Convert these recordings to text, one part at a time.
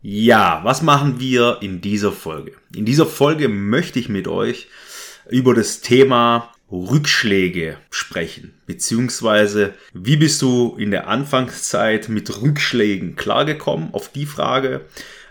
Ja, was machen wir in dieser Folge? In dieser Folge möchte ich mit euch über das Thema Rückschläge sprechen, beziehungsweise wie bist du in der Anfangszeit mit Rückschlägen klargekommen? Auf die Frage.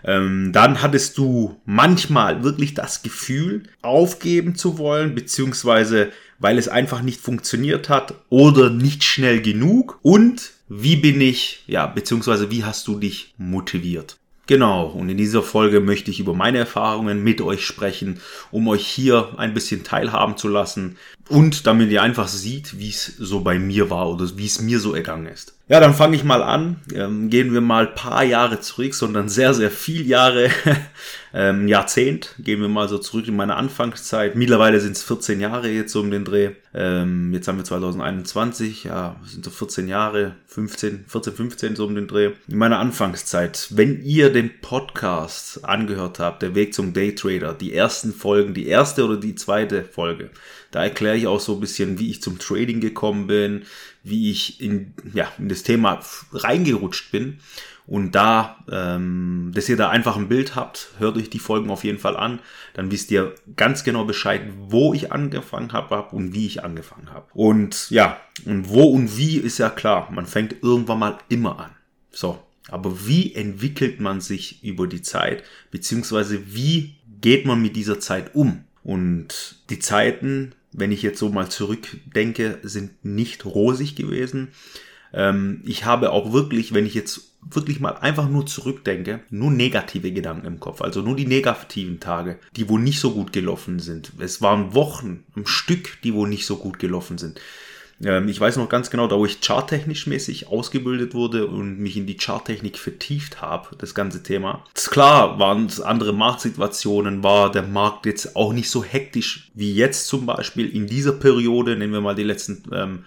Ähm, dann hattest du manchmal wirklich das Gefühl, aufgeben zu wollen, beziehungsweise weil es einfach nicht funktioniert hat oder nicht schnell genug. Und wie bin ich, ja, beziehungsweise wie hast du dich motiviert? Genau, und in dieser Folge möchte ich über meine Erfahrungen mit euch sprechen, um euch hier ein bisschen teilhaben zu lassen und damit ihr einfach seht, wie es so bei mir war oder wie es mir so ergangen ist. Ja, dann fange ich mal an. Ähm, gehen wir mal paar Jahre zurück, sondern sehr, sehr viel Jahre, ähm, Jahrzehnt. Gehen wir mal so zurück in meine Anfangszeit. Mittlerweile sind es 14 Jahre jetzt so um den Dreh. Ähm, jetzt haben wir 2021, ja, sind so 14 Jahre, 15, 14, 15 so um den Dreh. In meiner Anfangszeit. Wenn ihr den Podcast angehört habt, der Weg zum Daytrader, die ersten Folgen, die erste oder die zweite Folge, da erkläre ich auch so ein bisschen, wie ich zum Trading gekommen bin, wie ich in, ja, in das Thema reingerutscht bin. Und da, ähm, dass ihr da einfach ein Bild habt, hört euch die Folgen auf jeden Fall an. Dann wisst ihr ganz genau Bescheid, wo ich angefangen habe und wie ich angefangen habe. Und ja, und wo und wie ist ja klar. Man fängt irgendwann mal immer an. So. Aber wie entwickelt man sich über die Zeit? Beziehungsweise wie geht man mit dieser Zeit um? Und die Zeiten wenn ich jetzt so mal zurückdenke, sind nicht rosig gewesen. Ähm, ich habe auch wirklich, wenn ich jetzt wirklich mal einfach nur zurückdenke, nur negative Gedanken im Kopf. Also nur die negativen Tage, die wo nicht so gut gelaufen sind. Es waren Wochen am Stück, die wo nicht so gut gelaufen sind. Ähm, ich weiß noch ganz genau, da wo ich charttechnisch mäßig ausgebildet wurde und mich in die Charttechnik vertieft habe, das ganze Thema. Klar waren es andere Marktsituationen, war der Markt jetzt auch nicht so hektisch wie jetzt zum Beispiel in dieser Periode, nehmen wir mal die letzten ähm,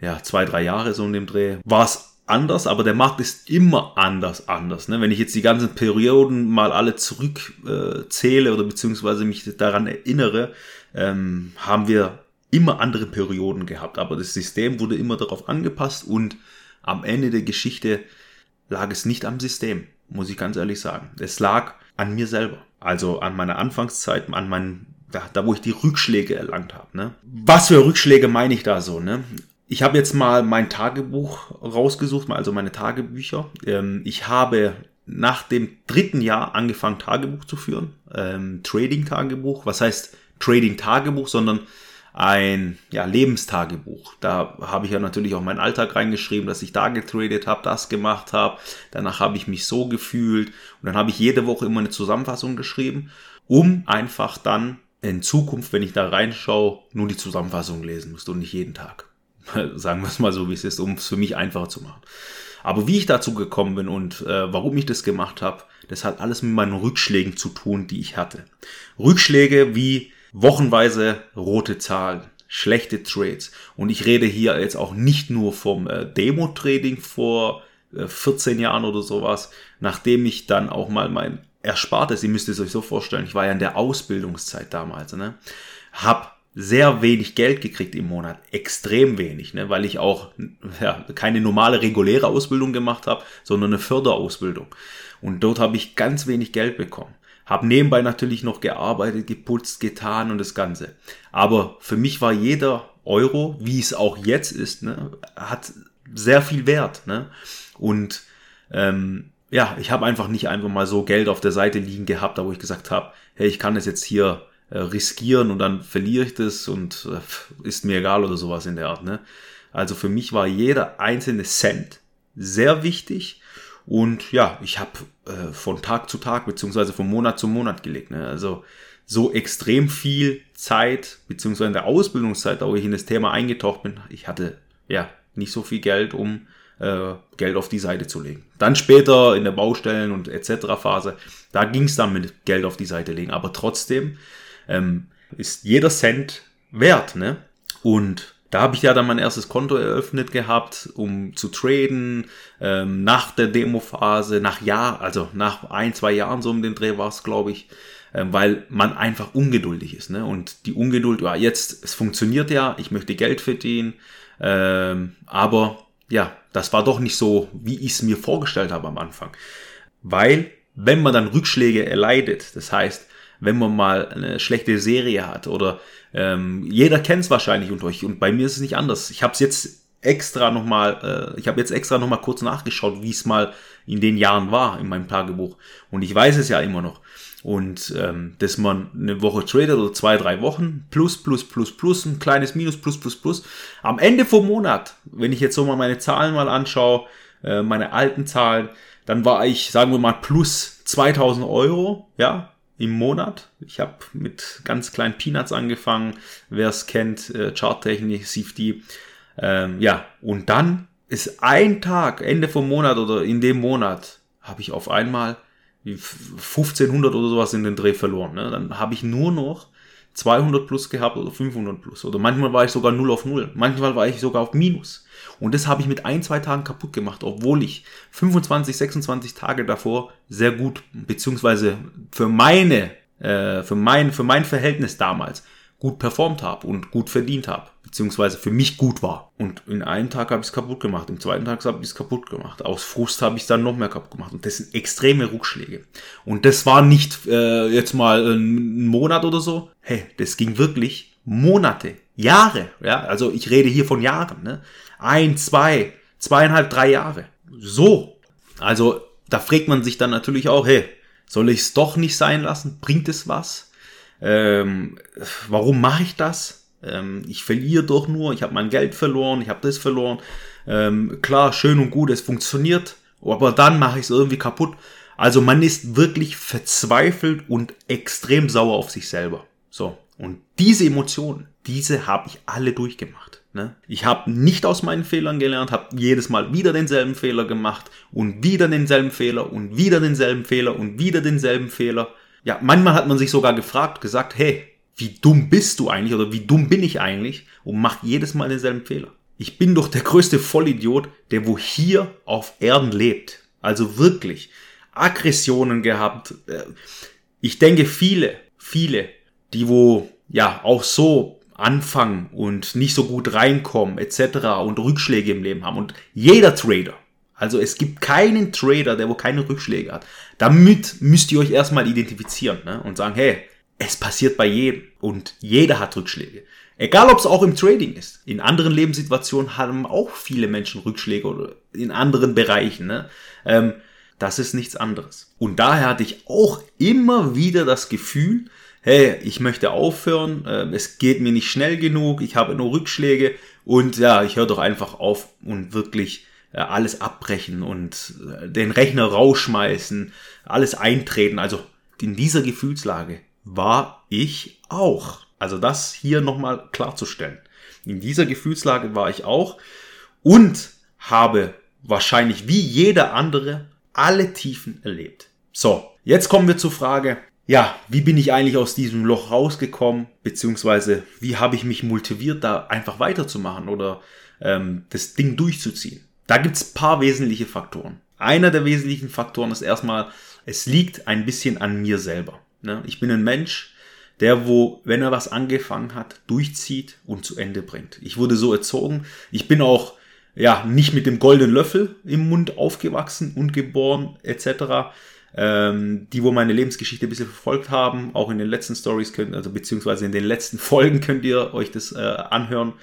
ja, zwei, drei Jahre so in dem Dreh, war es anders, aber der Markt ist immer anders, anders. Ne? Wenn ich jetzt die ganzen Perioden mal alle zurückzähle äh, oder beziehungsweise mich daran erinnere, ähm, haben wir immer andere Perioden gehabt, aber das System wurde immer darauf angepasst und am Ende der Geschichte lag es nicht am System, muss ich ganz ehrlich sagen. Es lag an mir selber, also an meiner Anfangszeit, an meinen, da, da wo ich die Rückschläge erlangt habe. Ne? Was für Rückschläge meine ich da so? Ne? Ich habe jetzt mal mein Tagebuch rausgesucht, also meine Tagebücher. Ähm, ich habe nach dem dritten Jahr angefangen, Tagebuch zu führen. Ähm, Trading-Tagebuch. Was heißt Trading-Tagebuch, sondern ein ja, Lebenstagebuch. Da habe ich ja natürlich auch meinen Alltag reingeschrieben, dass ich da getradet habe, das gemacht habe. Danach habe ich mich so gefühlt und dann habe ich jede Woche immer eine Zusammenfassung geschrieben, um einfach dann in Zukunft, wenn ich da reinschaue, nur die Zusammenfassung lesen muss und nicht jeden Tag. Sagen wir es mal so, wie es ist, um es für mich einfacher zu machen. Aber wie ich dazu gekommen bin und äh, warum ich das gemacht habe, das hat alles mit meinen Rückschlägen zu tun, die ich hatte. Rückschläge wie wochenweise rote Zahlen, schlechte Trades. Und ich rede hier jetzt auch nicht nur vom äh, Demo-Trading vor äh, 14 Jahren oder sowas, nachdem ich dann auch mal mein Erspartes, ihr müsst es euch so vorstellen, ich war ja in der Ausbildungszeit damals, ne, hab sehr wenig Geld gekriegt im Monat, extrem wenig, ne, weil ich auch ja, keine normale reguläre Ausbildung gemacht habe, sondern eine Förderausbildung. Und dort habe ich ganz wenig Geld bekommen. Hab nebenbei natürlich noch gearbeitet, geputzt, getan und das Ganze. Aber für mich war jeder Euro, wie es auch jetzt ist, ne, hat sehr viel Wert. Ne? Und ähm, ja, ich habe einfach nicht einfach mal so Geld auf der Seite liegen gehabt, da wo ich gesagt habe, hey, ich kann das jetzt hier riskieren und dann verliere ich das und äh, ist mir egal oder sowas in der Art. Ne? Also für mich war jeder einzelne Cent sehr wichtig und ja, ich habe äh, von Tag zu Tag beziehungsweise von Monat zu Monat gelegt. Ne? Also so extrem viel Zeit beziehungsweise in der Ausbildungszeit, da wo ich in das Thema eingetaucht bin, ich hatte ja nicht so viel Geld, um äh, Geld auf die Seite zu legen. Dann später in der Baustellen und etc. Phase, da ging es dann mit Geld auf die Seite legen. Aber trotzdem ähm, ist jeder Cent wert, ne? Und da habe ich ja dann mein erstes Konto eröffnet gehabt, um zu traden. Ähm, nach der Demo-Phase, nach Jahr, also nach ein, zwei Jahren so um den Dreh war es, glaube ich, ähm, weil man einfach ungeduldig ist. Ne? Und die Ungeduld, ja, jetzt, es funktioniert ja, ich möchte Geld verdienen, ähm, aber ja, das war doch nicht so, wie ich es mir vorgestellt habe am Anfang. Weil, wenn man dann Rückschläge erleidet, das heißt, wenn man mal eine schlechte Serie hat oder ähm, jeder kennt es wahrscheinlich unter euch und bei mir ist es nicht anders. Ich habe es jetzt extra nochmal, äh, ich habe jetzt extra nochmal kurz nachgeschaut, wie es mal in den Jahren war in meinem Tagebuch und ich weiß es ja immer noch. Und ähm, dass man eine Woche tradet oder zwei, drei Wochen, plus, plus, plus, plus, ein kleines Minus, plus, plus, plus. Am Ende vom Monat, wenn ich jetzt so mal meine Zahlen mal anschaue, äh, meine alten Zahlen, dann war ich, sagen wir mal, plus 2000 Euro, ja, im Monat. Ich habe mit ganz kleinen Peanuts angefangen, wer es kennt, äh, Charttechnik, CFD. Ähm, ja, und dann ist ein Tag, Ende vom Monat oder in dem Monat, habe ich auf einmal 1500 oder sowas in den Dreh verloren. Ne? Dann habe ich nur noch 200 plus gehabt oder 500 plus. Oder manchmal war ich sogar 0 auf 0. Manchmal war ich sogar auf Minus. Und das habe ich mit ein, zwei Tagen kaputt gemacht, obwohl ich 25, 26 Tage davor sehr gut, beziehungsweise für meine, äh, für mein, für mein Verhältnis damals gut performt habe und gut verdient habe, beziehungsweise für mich gut war. Und in einem Tag habe ich es kaputt gemacht, im zweiten Tag habe ich es kaputt gemacht. Aus Frust habe ich es dann noch mehr kaputt gemacht. Und das sind extreme Rückschläge. Und das war nicht äh, jetzt mal ein Monat oder so. Hey, das ging wirklich Monate, Jahre. Ja, also ich rede hier von Jahren. Ne? Ein, zwei, zweieinhalb, drei Jahre. So. Also da fragt man sich dann natürlich auch, hey, soll ich es doch nicht sein lassen? Bringt es was? Ähm, warum mache ich das? Ähm, ich verliere doch nur, ich habe mein Geld verloren, ich habe das verloren. Ähm, klar, schön und gut, es funktioniert, aber dann mache ich es irgendwie kaputt. Also man ist wirklich verzweifelt und extrem sauer auf sich selber. So, und diese Emotionen, diese habe ich alle durchgemacht. Ne? Ich habe nicht aus meinen Fehlern gelernt, habe jedes Mal wieder denselben Fehler gemacht und wieder denselben Fehler und wieder denselben Fehler und wieder denselben Fehler. Ja, manchmal hat man sich sogar gefragt, gesagt, hey, wie dumm bist du eigentlich oder wie dumm bin ich eigentlich und macht jedes Mal denselben Fehler. Ich bin doch der größte Vollidiot, der wo hier auf Erden lebt. Also wirklich Aggressionen gehabt. Äh, ich denke viele, viele, die wo ja auch so anfangen und nicht so gut reinkommen etc. und Rückschläge im Leben haben und jeder Trader, also es gibt keinen Trader, der wo keine Rückschläge hat. Damit müsst ihr euch erstmal identifizieren ne? und sagen, hey, es passiert bei jedem und jeder hat Rückschläge. Egal, ob es auch im Trading ist. In anderen Lebenssituationen haben auch viele Menschen Rückschläge oder in anderen Bereichen. Ne? Ähm, das ist nichts anderes. Und daher hatte ich auch immer wieder das Gefühl, hey, ich möchte aufhören, äh, es geht mir nicht schnell genug, ich habe nur Rückschläge und ja, ich höre doch einfach auf und wirklich äh, alles abbrechen und äh, den Rechner rausschmeißen, alles eintreten. Also in dieser Gefühlslage war ich auch. Also das hier nochmal klarzustellen. In dieser Gefühlslage war ich auch und habe wahrscheinlich wie jeder andere alle Tiefen erlebt. So, jetzt kommen wir zur Frage, ja, wie bin ich eigentlich aus diesem Loch rausgekommen, beziehungsweise wie habe ich mich motiviert, da einfach weiterzumachen oder ähm, das Ding durchzuziehen. Da gibt es paar wesentliche Faktoren. Einer der wesentlichen Faktoren ist erstmal, es liegt ein bisschen an mir selber. Ne? Ich bin ein Mensch, der wo, wenn er was angefangen hat, durchzieht und zu Ende bringt. Ich wurde so erzogen. Ich bin auch ja nicht mit dem goldenen Löffel im Mund aufgewachsen und geboren etc. Ähm, die, wo meine Lebensgeschichte ein bisschen verfolgt haben, auch in den letzten Stories könnt, also beziehungsweise in den letzten Folgen könnt ihr euch das äh, anhören.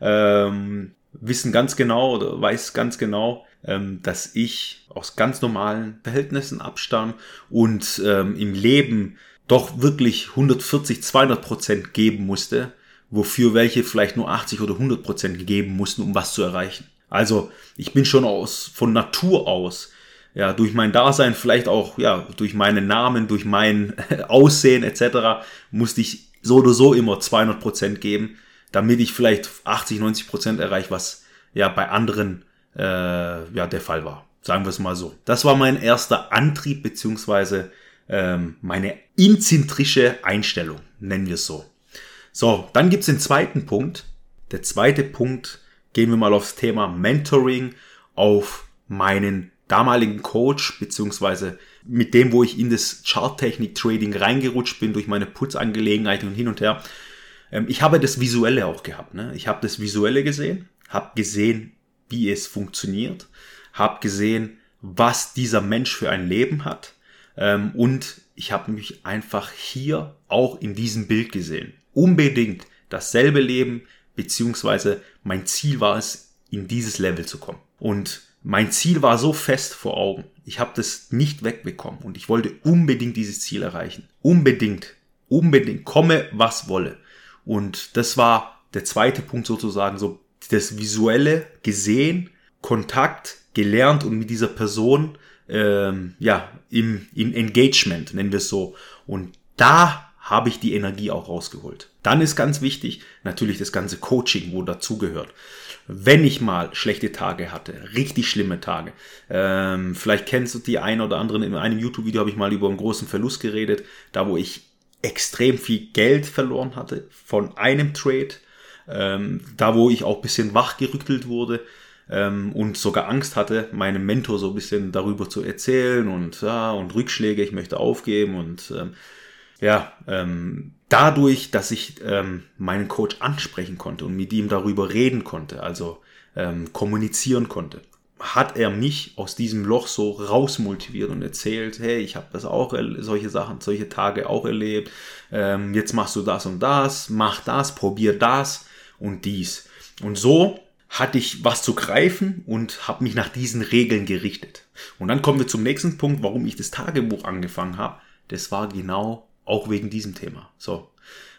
Ähm, wissen ganz genau oder weiß ganz genau, dass ich aus ganz normalen Verhältnissen abstamme und ähm, im Leben doch wirklich 140, 200 Prozent geben musste, wofür welche vielleicht nur 80 oder 100 Prozent geben mussten, um was zu erreichen. Also ich bin schon aus von Natur aus ja durch mein Dasein vielleicht auch ja durch meinen Namen, durch mein Aussehen etc. musste ich so oder so immer 200 Prozent geben damit ich vielleicht 80, 90 Prozent erreiche, was ja bei anderen äh, ja der Fall war. Sagen wir es mal so. Das war mein erster Antrieb beziehungsweise ähm, meine inzentrische Einstellung, nennen wir es so. So, dann gibt's den zweiten Punkt. Der zweite Punkt, gehen wir mal aufs Thema Mentoring, auf meinen damaligen Coach, beziehungsweise mit dem, wo ich in das Charttechnik-Trading reingerutscht bin durch meine Putzangelegenheiten und hin und her. Ähm, ich habe das Visuelle auch gehabt. Ne? Ich habe das Visuelle gesehen, habe gesehen, wie es funktioniert, habe gesehen, was dieser Mensch für ein Leben hat ähm, und ich habe mich einfach hier auch in diesem Bild gesehen. Unbedingt dasselbe Leben, beziehungsweise mein Ziel war es, in dieses Level zu kommen. Und mein Ziel war so fest vor Augen. Ich habe das nicht wegbekommen und ich wollte unbedingt dieses Ziel erreichen. Unbedingt, unbedingt, komme was wolle. Und das war der zweite Punkt sozusagen, so das visuelle gesehen, Kontakt gelernt und mit dieser Person ähm, ja im, im Engagement nennen wir es so. Und da habe ich die Energie auch rausgeholt. Dann ist ganz wichtig natürlich das ganze Coaching, wo dazugehört wenn ich mal schlechte Tage hatte, richtig schlimme Tage. Ähm, vielleicht kennst du die ein oder anderen, in einem YouTube-Video habe ich mal über einen großen Verlust geredet, da wo ich extrem viel Geld verloren hatte von einem Trade, ähm, da wo ich auch bisschen wachgerüttelt wurde ähm, und sogar Angst hatte, meinem Mentor so ein bisschen darüber zu erzählen und ja, und Rückschläge, ich möchte aufgeben und ähm, ja, ähm, dadurch, dass ich ähm, meinen Coach ansprechen konnte und mit ihm darüber reden konnte, also ähm, kommunizieren konnte, hat er mich aus diesem Loch so rausmotiviert und erzählt, hey, ich habe das auch, solche Sachen, solche Tage auch erlebt, ähm, jetzt machst du das und das, mach das, probier das und dies. Und so hatte ich was zu greifen und habe mich nach diesen Regeln gerichtet. Und dann kommen wir zum nächsten Punkt, warum ich das Tagebuch angefangen habe. Das war genau auch wegen diesem Thema. So.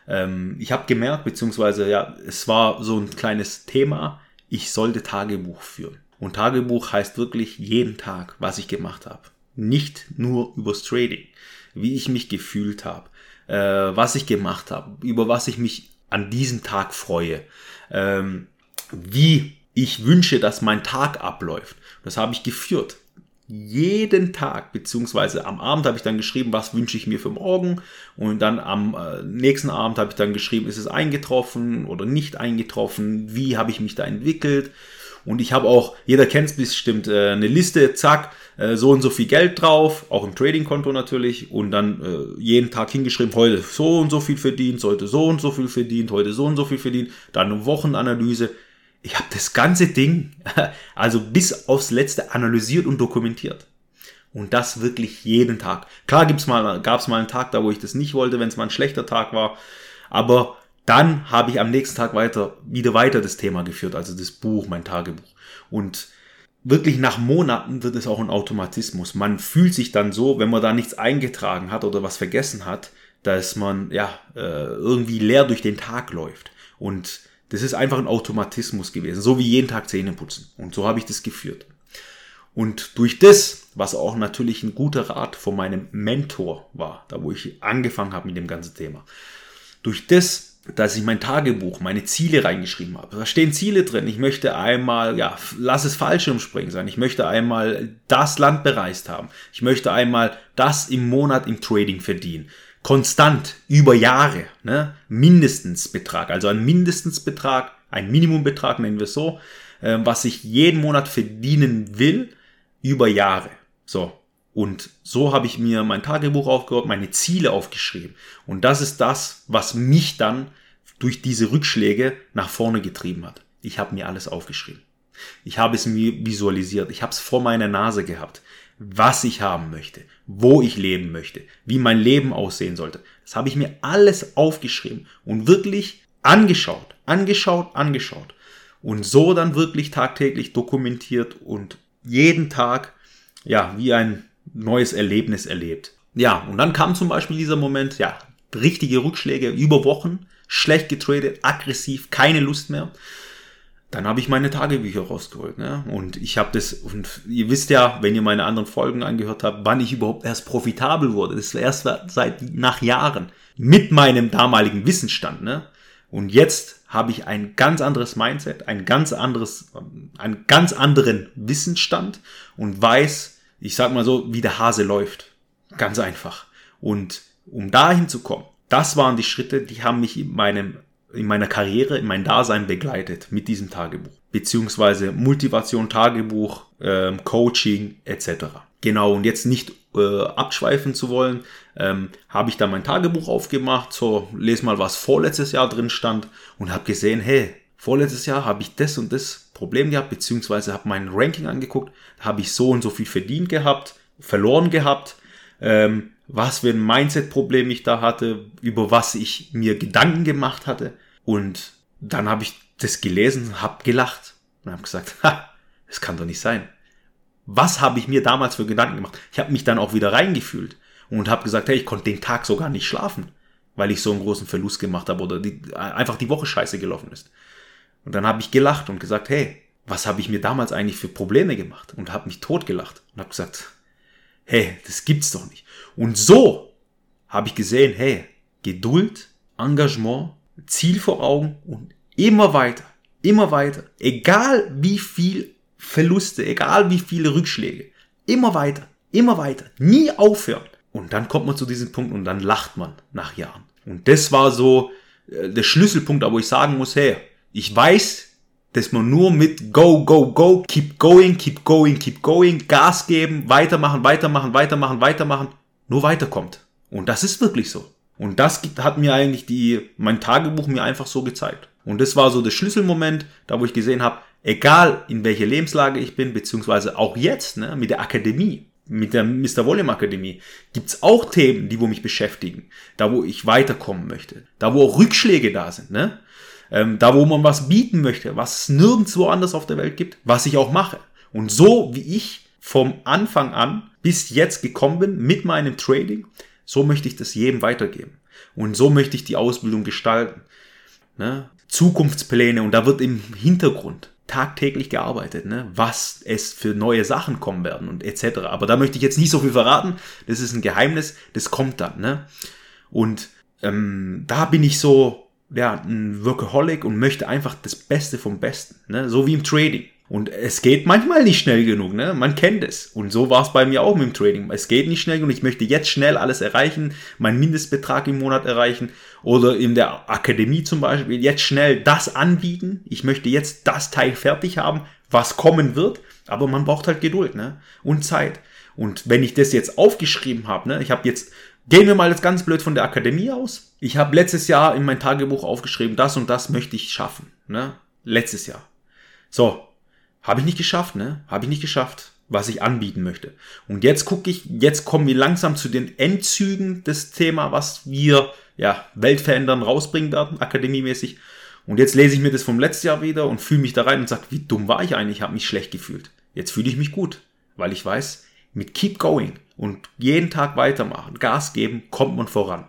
Ähm, ich habe gemerkt, beziehungsweise ja, es war so ein kleines Thema, ich sollte Tagebuch führen. Und Tagebuch heißt wirklich jeden Tag, was ich gemacht habe. Nicht nur übers Trading, wie ich mich gefühlt habe, äh, was ich gemacht habe, über was ich mich an diesem Tag freue, ähm, wie ich wünsche, dass mein Tag abläuft. Das habe ich geführt. Jeden Tag, beziehungsweise am Abend habe ich dann geschrieben, was wünsche ich mir für morgen? Und dann am äh, nächsten Abend habe ich dann geschrieben, ist es eingetroffen oder nicht eingetroffen, wie habe ich mich da entwickelt und ich habe auch, jeder kennt es bestimmt, äh, eine Liste, zack, äh, so und so viel Geld drauf, auch im Trading-Konto natürlich und dann äh, jeden Tag hingeschrieben, heute so und so viel verdient, heute so und so viel verdient, heute so und so viel verdient, dann eine Wochenanalyse, ich habe das ganze Ding, also bis aufs Letzte analysiert und dokumentiert. Und das wirklich jeden Tag. Klar gibt's mal, gab's mal einen Tag da, wo ich das nicht wollte, wenn es mal ein schlechter Tag war. Aber dann habe ich am nächsten Tag weiter, wieder weiter das Thema geführt, also das Buch, mein Tagebuch. Und wirklich nach Monaten wird es auch ein Automatismus. Man fühlt sich dann so, wenn man da nichts eingetragen hat oder was vergessen hat, dass man ja äh, irgendwie leer durch den Tag läuft. Und das ist einfach ein Automatismus gewesen, so wie jeden Tag Zähne putzen. Und so habe ich das geführt. Und durch das, was auch natürlich ein guter Rat von meinem Mentor war, da wo ich angefangen habe mit dem ganzen Thema, durch das, dass ich mein Tagebuch, meine Ziele reingeschrieben habe. Da stehen Ziele drin. Ich möchte einmal, ja, lass es Fallschirmspringen sein. Ich möchte einmal das Land bereist haben. Ich möchte einmal das im Monat im Trading verdienen konstant über Jahre, ne, mindestens Betrag, also ein Mindestensbetrag, ein Minimumbetrag nennen wir es so, äh, was ich jeden Monat verdienen will, über Jahre. So. Und so habe ich mir mein Tagebuch aufgehört, meine Ziele aufgeschrieben. Und das ist das, was mich dann durch diese Rückschläge nach vorne getrieben hat. Ich habe mir alles aufgeschrieben. Ich habe es mir visualisiert. Ich habe es vor meiner Nase gehabt was ich haben möchte, wo ich leben möchte, wie mein Leben aussehen sollte. Das habe ich mir alles aufgeschrieben und wirklich angeschaut, angeschaut, angeschaut. Und so dann wirklich tagtäglich dokumentiert und jeden Tag, ja, wie ein neues Erlebnis erlebt. Ja, und dann kam zum Beispiel dieser Moment, ja, richtige Rückschläge über Wochen, schlecht getradet, aggressiv, keine Lust mehr dann habe ich meine Tagebücher rausgeholt. Ne? Und ich habe das, und ihr wisst ja, wenn ihr meine anderen Folgen angehört habt, wann ich überhaupt erst profitabel wurde. Das war erst seit nach Jahren mit meinem damaligen Wissensstand. Ne? Und jetzt habe ich ein ganz anderes Mindset, ein ganz anderes, einen ganz anderen Wissensstand und weiß, ich sag mal so, wie der Hase läuft. Ganz einfach. Und um dahin zu kommen, das waren die Schritte, die haben mich in meinem in meiner Karriere, in meinem Dasein begleitet mit diesem Tagebuch. Beziehungsweise Motivation, Tagebuch, ähm, Coaching etc. Genau, und jetzt nicht äh, abschweifen zu wollen, ähm, habe ich dann mein Tagebuch aufgemacht, so lese mal, was vorletztes Jahr drin stand und habe gesehen, hey, vorletztes Jahr habe ich das und das Problem gehabt, beziehungsweise habe mein Ranking angeguckt, habe ich so und so viel verdient gehabt, verloren gehabt, ähm, was für ein Mindset-Problem ich da hatte, über was ich mir Gedanken gemacht hatte. Und dann habe ich das gelesen, habe gelacht und habe gesagt, ha, das kann doch nicht sein. Was habe ich mir damals für Gedanken gemacht? Ich habe mich dann auch wieder reingefühlt und habe gesagt, hey, ich konnte den Tag sogar nicht schlafen, weil ich so einen großen Verlust gemacht habe oder die, einfach die Woche scheiße gelaufen ist. Und dann habe ich gelacht und gesagt, hey, was habe ich mir damals eigentlich für Probleme gemacht? Und habe mich totgelacht und habe gesagt, hey, das gibt's doch nicht. Und so habe ich gesehen, hey, Geduld, Engagement, Ziel vor Augen und immer weiter, immer weiter, egal wie viel Verluste, egal wie viele Rückschläge, immer weiter, immer weiter, nie aufhören. Und dann kommt man zu diesem Punkt und dann lacht man nach Jahren. Und das war so äh, der Schlüsselpunkt, wo ich sagen muss, hey, ich weiß, dass man nur mit Go, Go, Go, keep going, keep going, keep going, Gas geben, weitermachen, weitermachen, weitermachen, weitermachen, nur weiterkommt. Und das ist wirklich so. Und das hat mir eigentlich die, mein Tagebuch mir einfach so gezeigt. Und das war so der Schlüsselmoment, da wo ich gesehen habe, egal in welcher Lebenslage ich bin, beziehungsweise auch jetzt, ne, mit der Akademie, mit der Mr. Volume Akademie, gibt's auch Themen, die wo mich beschäftigen, da wo ich weiterkommen möchte, da wo auch Rückschläge da sind, ne? Ähm, da wo man was bieten möchte, was es nirgendwo anders auf der Welt gibt, was ich auch mache. Und so wie ich vom Anfang an bis jetzt gekommen bin mit meinem Trading, so möchte ich das jedem weitergeben. Und so möchte ich die Ausbildung gestalten. Ne? Zukunftspläne und da wird im Hintergrund tagtäglich gearbeitet, ne? was es für neue Sachen kommen werden und etc. Aber da möchte ich jetzt nicht so viel verraten. Das ist ein Geheimnis, das kommt dann. Ne? Und ähm, da bin ich so ja, ein Workaholic und möchte einfach das Beste vom Besten. Ne? So wie im Trading. Und es geht manchmal nicht schnell genug, ne? Man kennt es. Und so war es bei mir auch mit dem Trading. Es geht nicht schnell genug. Ich möchte jetzt schnell alles erreichen, meinen Mindestbetrag im Monat erreichen oder in der Akademie zum Beispiel jetzt schnell das anbieten. Ich möchte jetzt das Teil fertig haben, was kommen wird. Aber man braucht halt Geduld, ne? Und Zeit. Und wenn ich das jetzt aufgeschrieben habe, ne? Ich habe jetzt Gehen wir mal jetzt ganz blöd von der Akademie aus. Ich habe letztes Jahr in mein Tagebuch aufgeschrieben, das und das möchte ich schaffen. Ne? Letztes Jahr. So, habe ich nicht geschafft, ne? Habe ich nicht geschafft, was ich anbieten möchte. Und jetzt gucke ich, jetzt kommen wir langsam zu den Endzügen des Thema, was wir ja Weltverändern rausbringen werden, akademiemäßig. Und jetzt lese ich mir das vom letzten Jahr wieder und fühle mich da rein und sage, wie dumm war ich eigentlich? Ich habe mich schlecht gefühlt. Jetzt fühle ich mich gut, weil ich weiß, mit Keep Going und jeden Tag weitermachen, Gas geben, kommt man voran.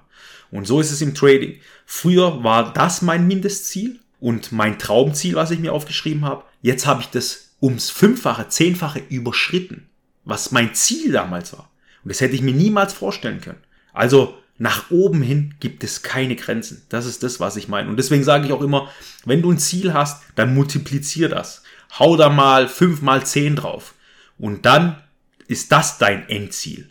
Und so ist es im Trading. Früher war das mein Mindestziel und mein Traumziel, was ich mir aufgeschrieben habe. Jetzt habe ich das ums Fünffache, Zehnfache überschritten, was mein Ziel damals war. Und das hätte ich mir niemals vorstellen können. Also nach oben hin gibt es keine Grenzen. Das ist das, was ich meine. Und deswegen sage ich auch immer, wenn du ein Ziel hast, dann multiplizier das. Hau da mal fünf mal zehn drauf. Und dann ist das dein Endziel.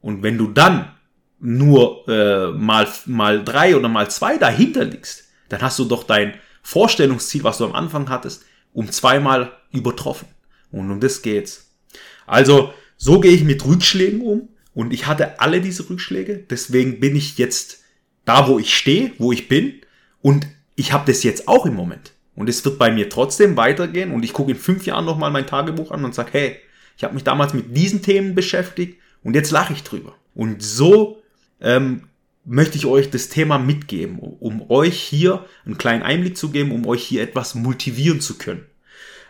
Und wenn du dann nur äh, mal, mal drei oder mal zwei dahinter liegst, dann hast du doch dein Vorstellungsziel, was du am Anfang hattest, um zweimal übertroffen. Und um das geht's. Also, so gehe ich mit Rückschlägen um. Und ich hatte alle diese Rückschläge. Deswegen bin ich jetzt da, wo ich stehe, wo ich bin. Und ich habe das jetzt auch im Moment. Und es wird bei mir trotzdem weitergehen. Und ich gucke in fünf Jahren nochmal mein Tagebuch an und sage, hey, ich habe mich damals mit diesen Themen beschäftigt und jetzt lache ich drüber. Und so ähm, möchte ich euch das Thema mitgeben, um euch hier einen kleinen Einblick zu geben, um euch hier etwas motivieren zu können.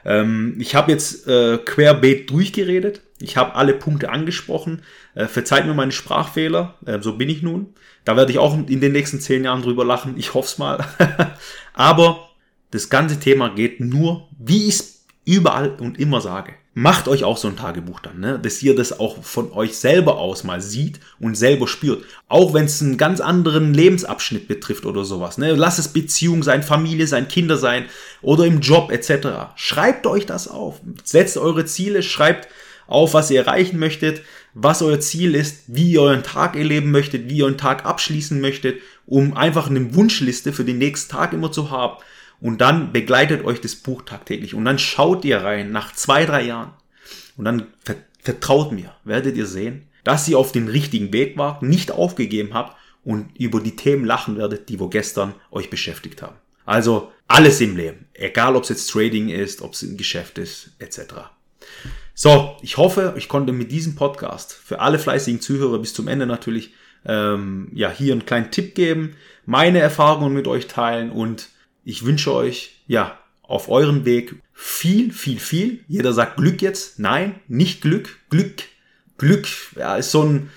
Ähm, ich habe jetzt äh, querbeet durchgeredet. Ich habe alle Punkte angesprochen. Äh, verzeiht mir meine Sprachfehler. Äh, so bin ich nun. Da werde ich auch in den nächsten zehn Jahren drüber lachen. Ich hoffe es mal. Aber das ganze Thema geht nur, wie ich es überall und immer sage macht euch auch so ein Tagebuch dann, ne? dass ihr das auch von euch selber aus mal sieht und selber spürt. Auch wenn es einen ganz anderen Lebensabschnitt betrifft oder sowas. Ne? Lasst es Beziehung sein, Familie sein, Kinder sein oder im Job etc. Schreibt euch das auf. Setzt eure Ziele, schreibt auf, was ihr erreichen möchtet, was euer Ziel ist, wie ihr euren Tag erleben möchtet, wie ihr euren Tag abschließen möchtet, um einfach eine Wunschliste für den nächsten Tag immer zu haben. Und dann begleitet euch das Buch tagtäglich. Und dann schaut ihr rein nach zwei, drei Jahren. Und dann vertraut mir, werdet ihr sehen, dass ihr auf den richtigen Weg wart, nicht aufgegeben habt und über die Themen lachen werdet, die wir gestern euch beschäftigt haben. Also alles im Leben, egal ob es jetzt Trading ist, ob es ein Geschäft ist, etc. So, ich hoffe, ich konnte mit diesem Podcast für alle fleißigen Zuhörer bis zum Ende natürlich ähm, ja hier einen kleinen Tipp geben, meine Erfahrungen mit euch teilen und ich wünsche euch ja auf eurem Weg viel, viel, viel. Jeder sagt Glück jetzt. Nein, nicht Glück. Glück, Glück, ja, ist so ein,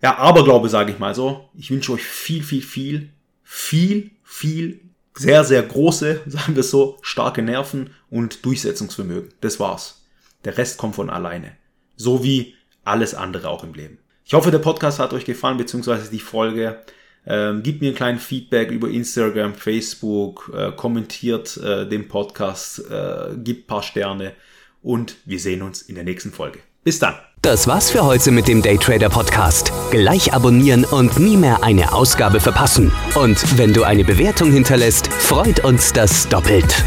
ja, Aberglaube, sage ich mal so. Ich wünsche euch viel, viel, viel, viel, viel, sehr, sehr große, sagen wir so, starke Nerven und Durchsetzungsvermögen. Das war's. Der Rest kommt von alleine. So wie alles andere auch im Leben. Ich hoffe, der Podcast hat euch gefallen, beziehungsweise die Folge. Ähm, gebt mir ein kleines Feedback über Instagram, Facebook, äh, kommentiert äh, den Podcast, äh, gebt paar Sterne und wir sehen uns in der nächsten Folge. Bis dann. Das war's für heute mit dem Daytrader Podcast. Gleich abonnieren und nie mehr eine Ausgabe verpassen. Und wenn du eine Bewertung hinterlässt, freut uns das doppelt.